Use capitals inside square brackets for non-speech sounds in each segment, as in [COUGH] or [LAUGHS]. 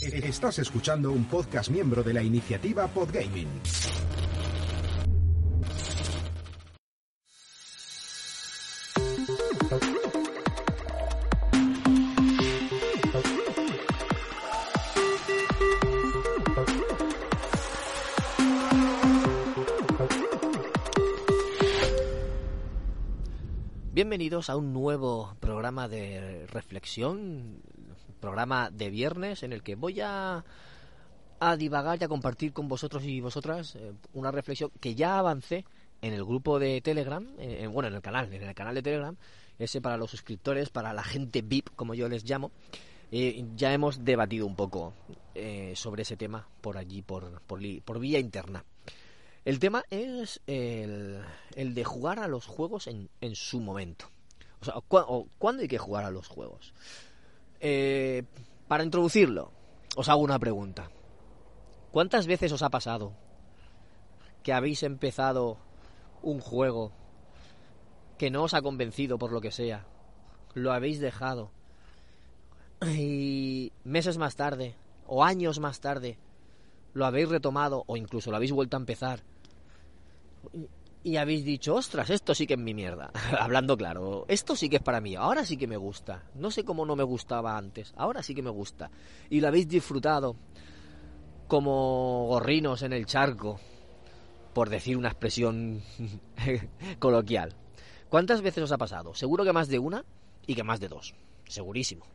Estás escuchando un podcast miembro de la iniciativa Podgaming. Bienvenidos a un nuevo programa de reflexión, programa de viernes en el que voy a, a divagar y a compartir con vosotros y vosotras eh, una reflexión que ya avancé en el grupo de Telegram, eh, en- bueno, en el canal, en el canal de Telegram, ese para los suscriptores, para la gente VIP, como yo les llamo. Eh, ya hemos debatido un poco eh, sobre ese tema por allí, por, por, por vía interna. El tema es el, de jugar a los juegos en, en su momento. O sea, ¿cu- o ¿cuándo hay que jugar a los juegos? Eh, para introducirlo, os hago una pregunta. ¿Cuántas veces os ha pasado que habéis empezado un juego que no os ha convencido por lo que sea? Lo habéis dejado y meses más tarde o años más tarde lo habéis retomado o incluso lo habéis vuelto a empezar y- habéis dicho, ostras, esto sí que es mi mierda. [LAUGHS] Hablando claro, esto sí que es para mí, ahora sí que me gusta. No sé cómo no me gustaba antes, ahora sí que me gusta. Y lo habéis disfrutado como gorrinos en el charco, por decir una expresión [LAUGHS] coloquial. ¿Cuántas veces os ha pasado? Seguro que más de una y que más de dos. Segurísimo.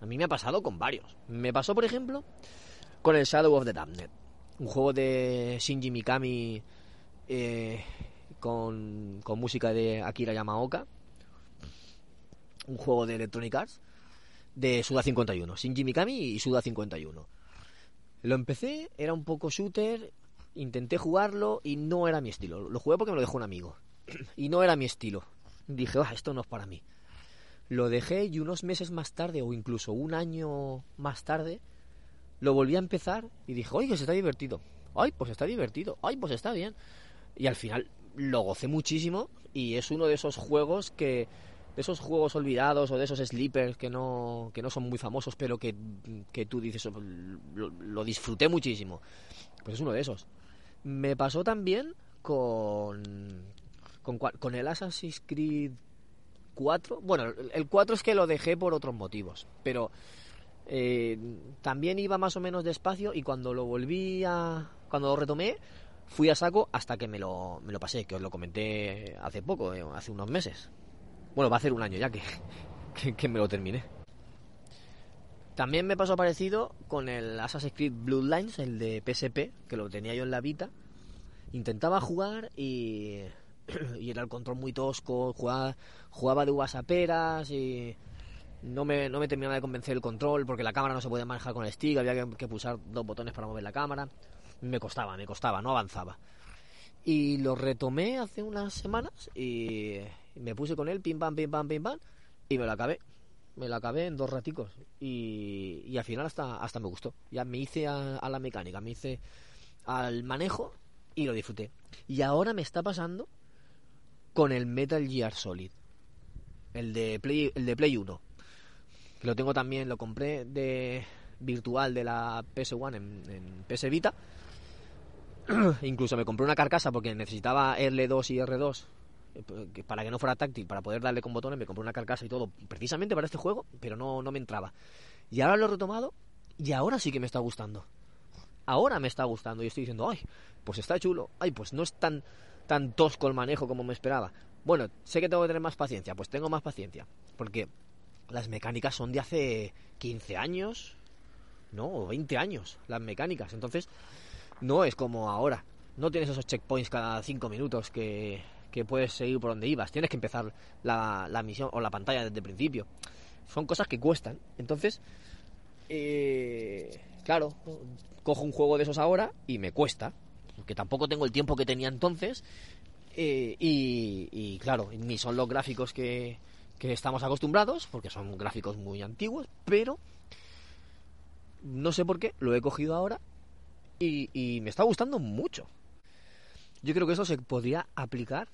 A mí me ha pasado con varios. Me pasó, por ejemplo, con el Shadow of the Damned. Un juego de Shinji Mikami eh, con, música de Akira Yamaoka. Un juego de Electronic Arts de Suda 51. Shinji Mikami y Suda 51. Lo empecé, era un poco shooter, intenté jugarlo y no era mi estilo. Lo jugué porque me lo dejó un amigo. [CLEARS THROAT] Y no era mi estilo. Dije, "Ah, esto no es para mí. Lo dejé y unos meses más tarde, o incluso un año más tarde, lo volví a empezar y dije, oye, se está divertido. Ay, pues está divertido. Ay, pues está bien. Y al final lo gocé muchísimo y es uno de esos juegos que de esos juegos olvidados o de esos sleepers que no que no son muy famosos pero que, que tú dices "Oh, lo, disfruté muchísimo pues es uno de esos. Me pasó también con con, con el Assassin's Creed 4 bueno el- el 4 es que lo dejé por otros motivos pero eh, también iba más o menos despacio y cuando lo volví a cuando lo retomé fui a saco hasta que me lo, me lo pasé que os lo comenté hace poco eh, hace unos meses. Bueno va a hacer un año ya que, [LAUGHS] que, me lo terminé. También me pasó parecido con el Assassin's Creed Bloodlines el de PSP que lo tenía yo en la Vita. Intentaba jugar [CLEARS THROAT] y era el control muy tosco jugaba, jugaba de uvas a peras y no me, no me terminaba de convencer el control porque la cámara no se podía manejar con el stick, había que pulsar dos botones para mover la cámara. Me costaba, me costaba, no avanzaba. Y lo retomé hace unas semanas y me puse con él, pim pam, pim pam, pim pam, y me lo acabé. Me lo acabé en dos raticos y, al final hasta, hasta me gustó. Ya me hice a, la mecánica, me hice al manejo y lo disfruté. Y ahora me está pasando con el Metal Gear Solid. El de Play, el de Play 1 que lo tengo también, lo compré de virtual de la PS1 en, en PS Vita. [CLEARS THROAT] Incluso me compré una carcasa porque necesitaba R2 y R2 eh, que- para que no fuera táctil, para poder darle con botones, me compré una carcasa y todo, precisamente para este juego, pero no, no me entraba. Y ahora lo he retomado y ahora sí que me está gustando. Ahora me está gustando y estoy diciendo, ay, pues está chulo, ay, pues no es tan, tan tosco el manejo como me esperaba. Bueno, sé que tengo que tener más paciencia, pues tengo más paciencia, porque las mecánicas son de hace 15 años, no, o 20 años, las mecánicas. Entonces, no es como ahora. No tienes esos checkpoints cada 5 minutos que, que puedes seguir por donde ibas. Tienes que empezar la, la misión o la pantalla desde el principio. Son cosas que cuestan. Entonces, eh, claro, cojo un juego de esos ahora y me cuesta. Porque tampoco tengo el tiempo que tenía entonces. eh, y, y claro, ni son los gráficos que, que estamos acostumbrados, porque son gráficos muy antiguos, pero no sé por qué, lo he cogido ahora y, y me está gustando mucho. Yo creo que eso se podría aplicar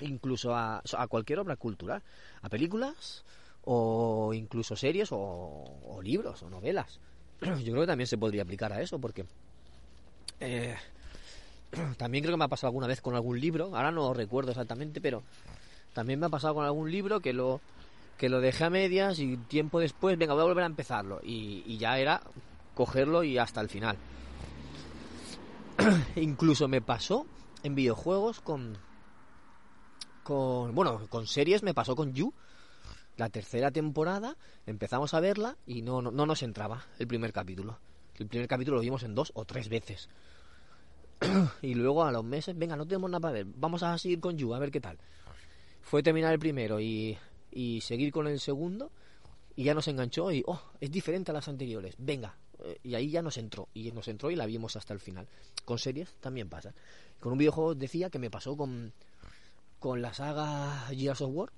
incluso a, cualquier obra cultural, a películas o incluso series o, libros o novelas. [CLEARS THROAT] yo creo que también se podría aplicar a eso, porque eh, [CLEARS THROAT] también creo que me ha pasado alguna vez con algún libro, ahora no recuerdo exactamente, pero también me ha pasado con algún libro que lo que lo dejé a medias y tiempo después, venga, voy a volver a empezarlo. Y, ya era cogerlo y hasta el final. [CLEARS THROAT] Incluso me pasó en videojuegos con. con. bueno, con series me pasó con You. La tercera temporada empezamos a verla y no, no, no nos entraba el primer capítulo. El primer capítulo lo vimos en dos o tres veces. [CLEARS THROAT] y luego a los meses, venga, no tenemos nada para ver, vamos a seguir con You, a ver qué tal. Fue terminar el primero y y seguir con el segundo y ya nos enganchó y, oh, es diferente a las anteriores, venga. Y ahí ya nos entró, y nos entró y la vimos hasta el final. Con series también pasa. Con un videojuego decía que me pasó con, con la saga Gears of War.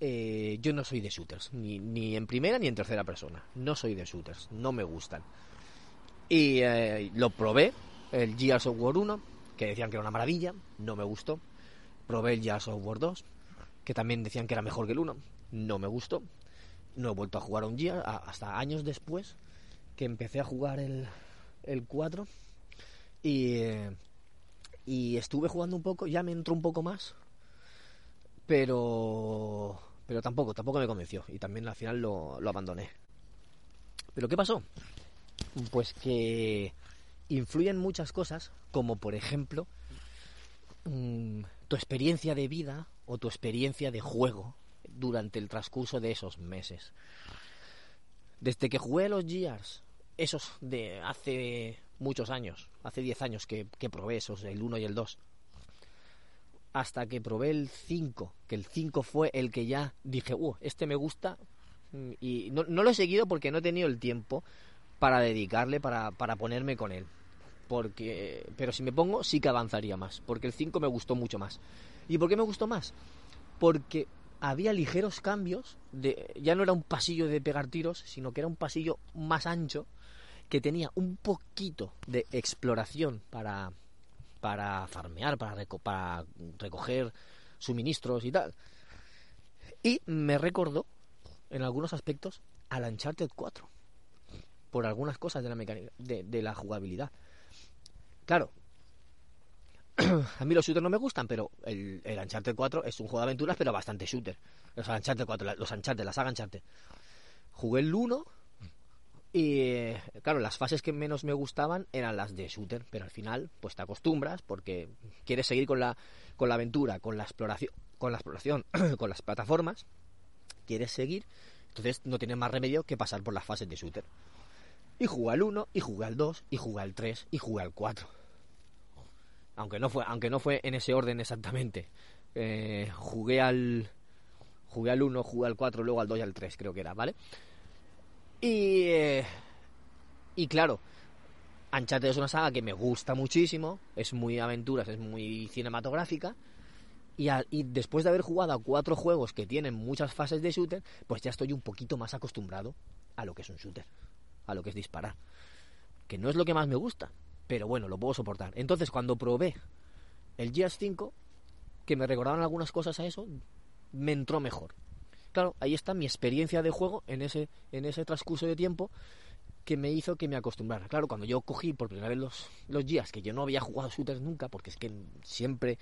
Eh, yo no soy de shooters, ni, ni en primera ni en tercera persona. No soy de shooters, no me gustan. Y eh, lo probé, el Gears of War 1, que decían que era una maravilla, no me gustó. Probé el Gears of War 2, que también decían que era mejor que el 1. No me gustó. No he vuelto a jugar un día hasta años después que empecé a jugar el, el 4 y, y estuve jugando un poco, ya me entró un poco más, pero pero tampoco, tampoco me convenció y también al final lo, lo abandoné. ¿Pero qué pasó? Pues que influyen muchas cosas, como por ejemplo mm, tu experiencia de vida o tu experiencia de juego durante el transcurso de esos meses. Desde que jugué los Gears, esos de hace muchos años, hace 10 años que, probé esos, el 1 y el 2, hasta que probé el 5, que el 5 fue el que ya dije, uh, este me gusta, y no, lo he seguido porque no he tenido el tiempo para dedicarle, para, para ponerme con él. Porque, pero si me pongo, sí que avanzaría más, porque el 5 me gustó mucho más. ¿Y por qué me gustó más? Porque había ligeros cambios, de, ya no era un pasillo de pegar tiros, sino que era un pasillo más ancho, que tenía un poquito de exploración para, para farmear, para, recoger suministros y tal. Y me recordó, en algunos aspectos, al Uncharted 4, por algunas cosas de la mecánica, de, de la jugabilidad. Claro, [CLEARS THROAT] a mí los shooters no me gustan, pero el, el Uncharted 4 es un juego de aventuras, pero bastante shooter. Los Uncharted 4, los Uncharted, la saga Uncharted. Jugué el 1 y, claro, las fases que menos me gustaban eran las de shooter, pero al final, pues te acostumbras porque quieres seguir con la, con la aventura, con la exploración, con la exploración, [CLEARS THROAT] con las plataformas, quieres seguir, entonces no tienes más remedio que pasar por las fases de shooter. Y jugué al 1, y jugué al 2, y jugué al 3, y jugué al 4 aunque no fue, aunque no fue en ese orden exactamente. Eh, jugué al jugué al 1, jugué al 4, luego al 2 y al 3, creo que era, ¿vale? Y eh, y claro, Uncharted es una saga que me gusta muchísimo, es muy aventuras, es muy cinematográfica. Y, y, después de haber jugado a cuatro juegos que tienen muchas fases de shooter, pues ya estoy un poquito más acostumbrado a lo que es un shooter, a lo que es disparar. Que no es lo que más me gusta, pero bueno, lo puedo soportar. Entonces, cuando probé el Gears 5, que me recordaban algunas cosas a eso, me entró mejor. Claro, ahí está mi experiencia de juego en ese, en ese transcurso de tiempo que me hizo que me acostumbrara. Claro, cuando yo cogí por primera vez los, los Gears, que yo no había jugado shooters nunca, porque es que siempre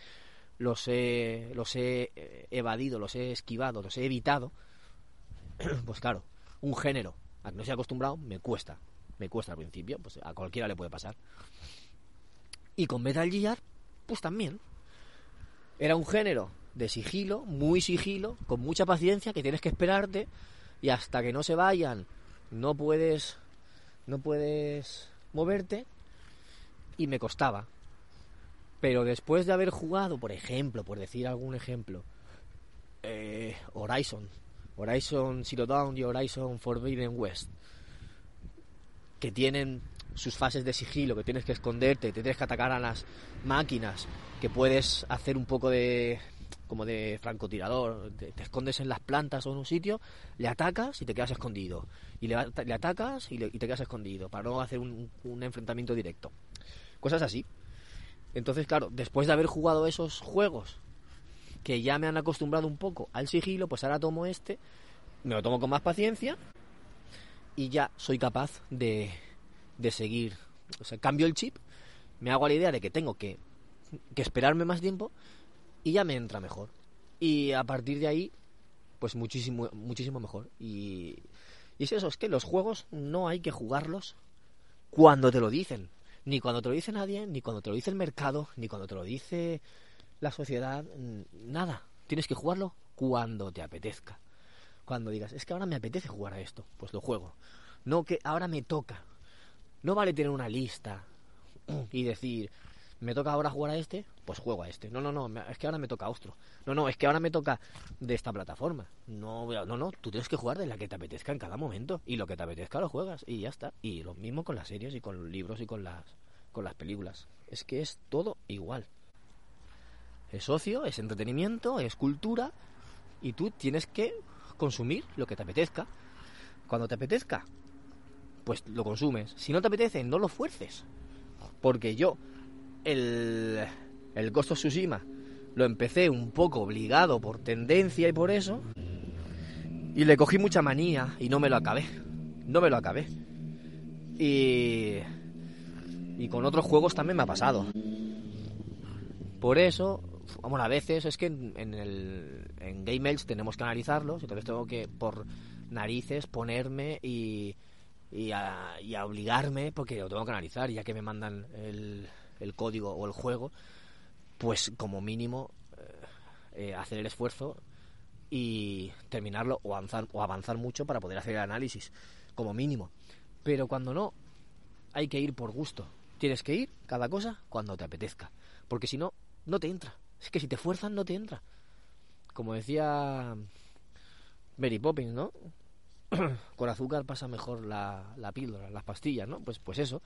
los he, los he eh, evadido, los he esquivado, los he evitado, [CLEARS THROAT] pues claro, un género al que no se acostumbrado me cuesta me cuesta al principio, pues a cualquiera le puede pasar. Y con Metal Gear, pues también. Era un género de sigilo, muy sigilo, con mucha paciencia, que tienes que esperarte y hasta que no se vayan no puedes no puedes moverte y me costaba. Pero después de haber jugado, por ejemplo, por decir algún ejemplo, eh, Horizon, Horizon Zero Dawn y Horizon Forbidden West, que tienen sus fases de sigilo, que tienes que esconderte, te tienes que atacar a las máquinas, que puedes hacer un poco de como de francotirador, te, escondes en las plantas o en un sitio, le atacas y te quedas escondido, y le, atacas y, te quedas escondido, para no hacer un, un enfrentamiento directo. Cosas así. Entonces, claro, después de haber jugado esos juegos que ya me han acostumbrado un poco al sigilo, pues ahora tomo este, me lo tomo con más paciencia y ya soy capaz de, de seguir. O sea, cambio el chip, me hago la idea de que tengo que, que esperarme más tiempo y ya me entra mejor. Y a partir de ahí, pues muchísimo, muchísimo mejor. Y, y es eso, es que los juegos no hay que jugarlos cuando te lo dicen. Ni cuando te lo dice nadie, ni cuando te lo dice el mercado, ni cuando te lo dice la sociedad, nada. Tienes que jugarlo cuando te apetezca. Cuando digas, es que ahora me apetece jugar a esto, pues lo juego. No que ahora me toca. No vale tener una lista [CLEARS THROAT] y decir, me toca ahora jugar a este, pues juego a este. No, no, no, es que ahora me toca a otro. No, no, es que ahora me toca de esta plataforma. No, no, no, tú tienes que jugar de la que te apetezca en cada momento y lo que te apetezca lo juegas y ya está. Y lo mismo con las series y con los libros y con las con las películas. Es que es todo igual. Es ocio, es entretenimiento, es cultura y tú tienes que consumir lo que te apetezca. Cuando te apetezca, pues lo consumes. Si no te apetece, no lo fuerces. Porque yo el, el Ghost of Tsushima lo empecé un poco obligado por tendencia y por eso. Y le cogí mucha manía y no me lo acabé. No me lo acabé. Y. Y con otros juegos también me ha pasado. Por eso, bueno, a veces es que en, el, en Game tenemos que analizarlos, entonces tengo que, por narices, ponerme y, y, a, y a obligarme, porque lo tengo que analizar, ya que me mandan el, el código o el juego, pues como mínimo eh, eh, hacer el esfuerzo y terminarlo o avanzar, o avanzar mucho para poder hacer el análisis, como mínimo. Pero cuando no, hay que ir por gusto. Tienes que ir cada cosa cuando te apetezca. Porque si no, no te entra. Es que si te fuerzan, no te entra. Como decía Mary Poppins, ¿no? [CLEARS THROAT] Con azúcar pasa mejor la, la píldora, las pastillas, ¿no? Pues, pues eso.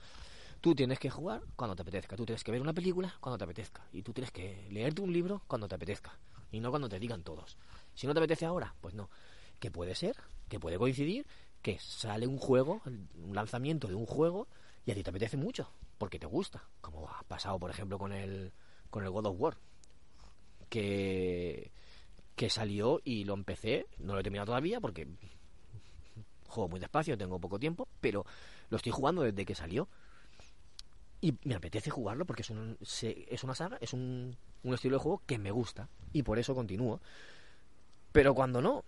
Tú tienes que jugar cuando te apetezca, tú tienes que ver una película cuando te apetezca y tú tienes que leerte un libro cuando te apetezca y no cuando te digan todos. Si no te apetece ahora, pues no. Que puede ser, que puede coincidir que sale un juego, un lanzamiento de un juego y a ti te apetece mucho porque te gusta, como ha pasado por ejemplo con el con el God of War que salió y lo empecé, no lo he terminado todavía porque juego muy despacio, tengo poco tiempo, pero lo estoy jugando desde que salió y me apetece jugarlo porque es, un, es una saga, es un, un estilo de juego que me gusta y por eso continúo. Pero cuando no,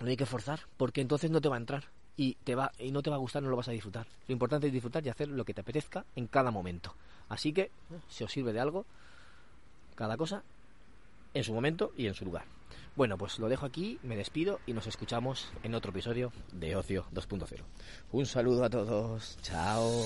no hay que forzar, porque entonces no te va a entrar y te va y no te va a gustar, no lo vas a disfrutar. Lo importante es disfrutar y hacer lo que te apetezca en cada momento. Así que, si os sirve de algo, cada cosa en su momento y en su lugar. Bueno, pues lo dejo aquí, me despido y nos escuchamos en otro episodio de Ocio 2.0. Un saludo a todos, chao.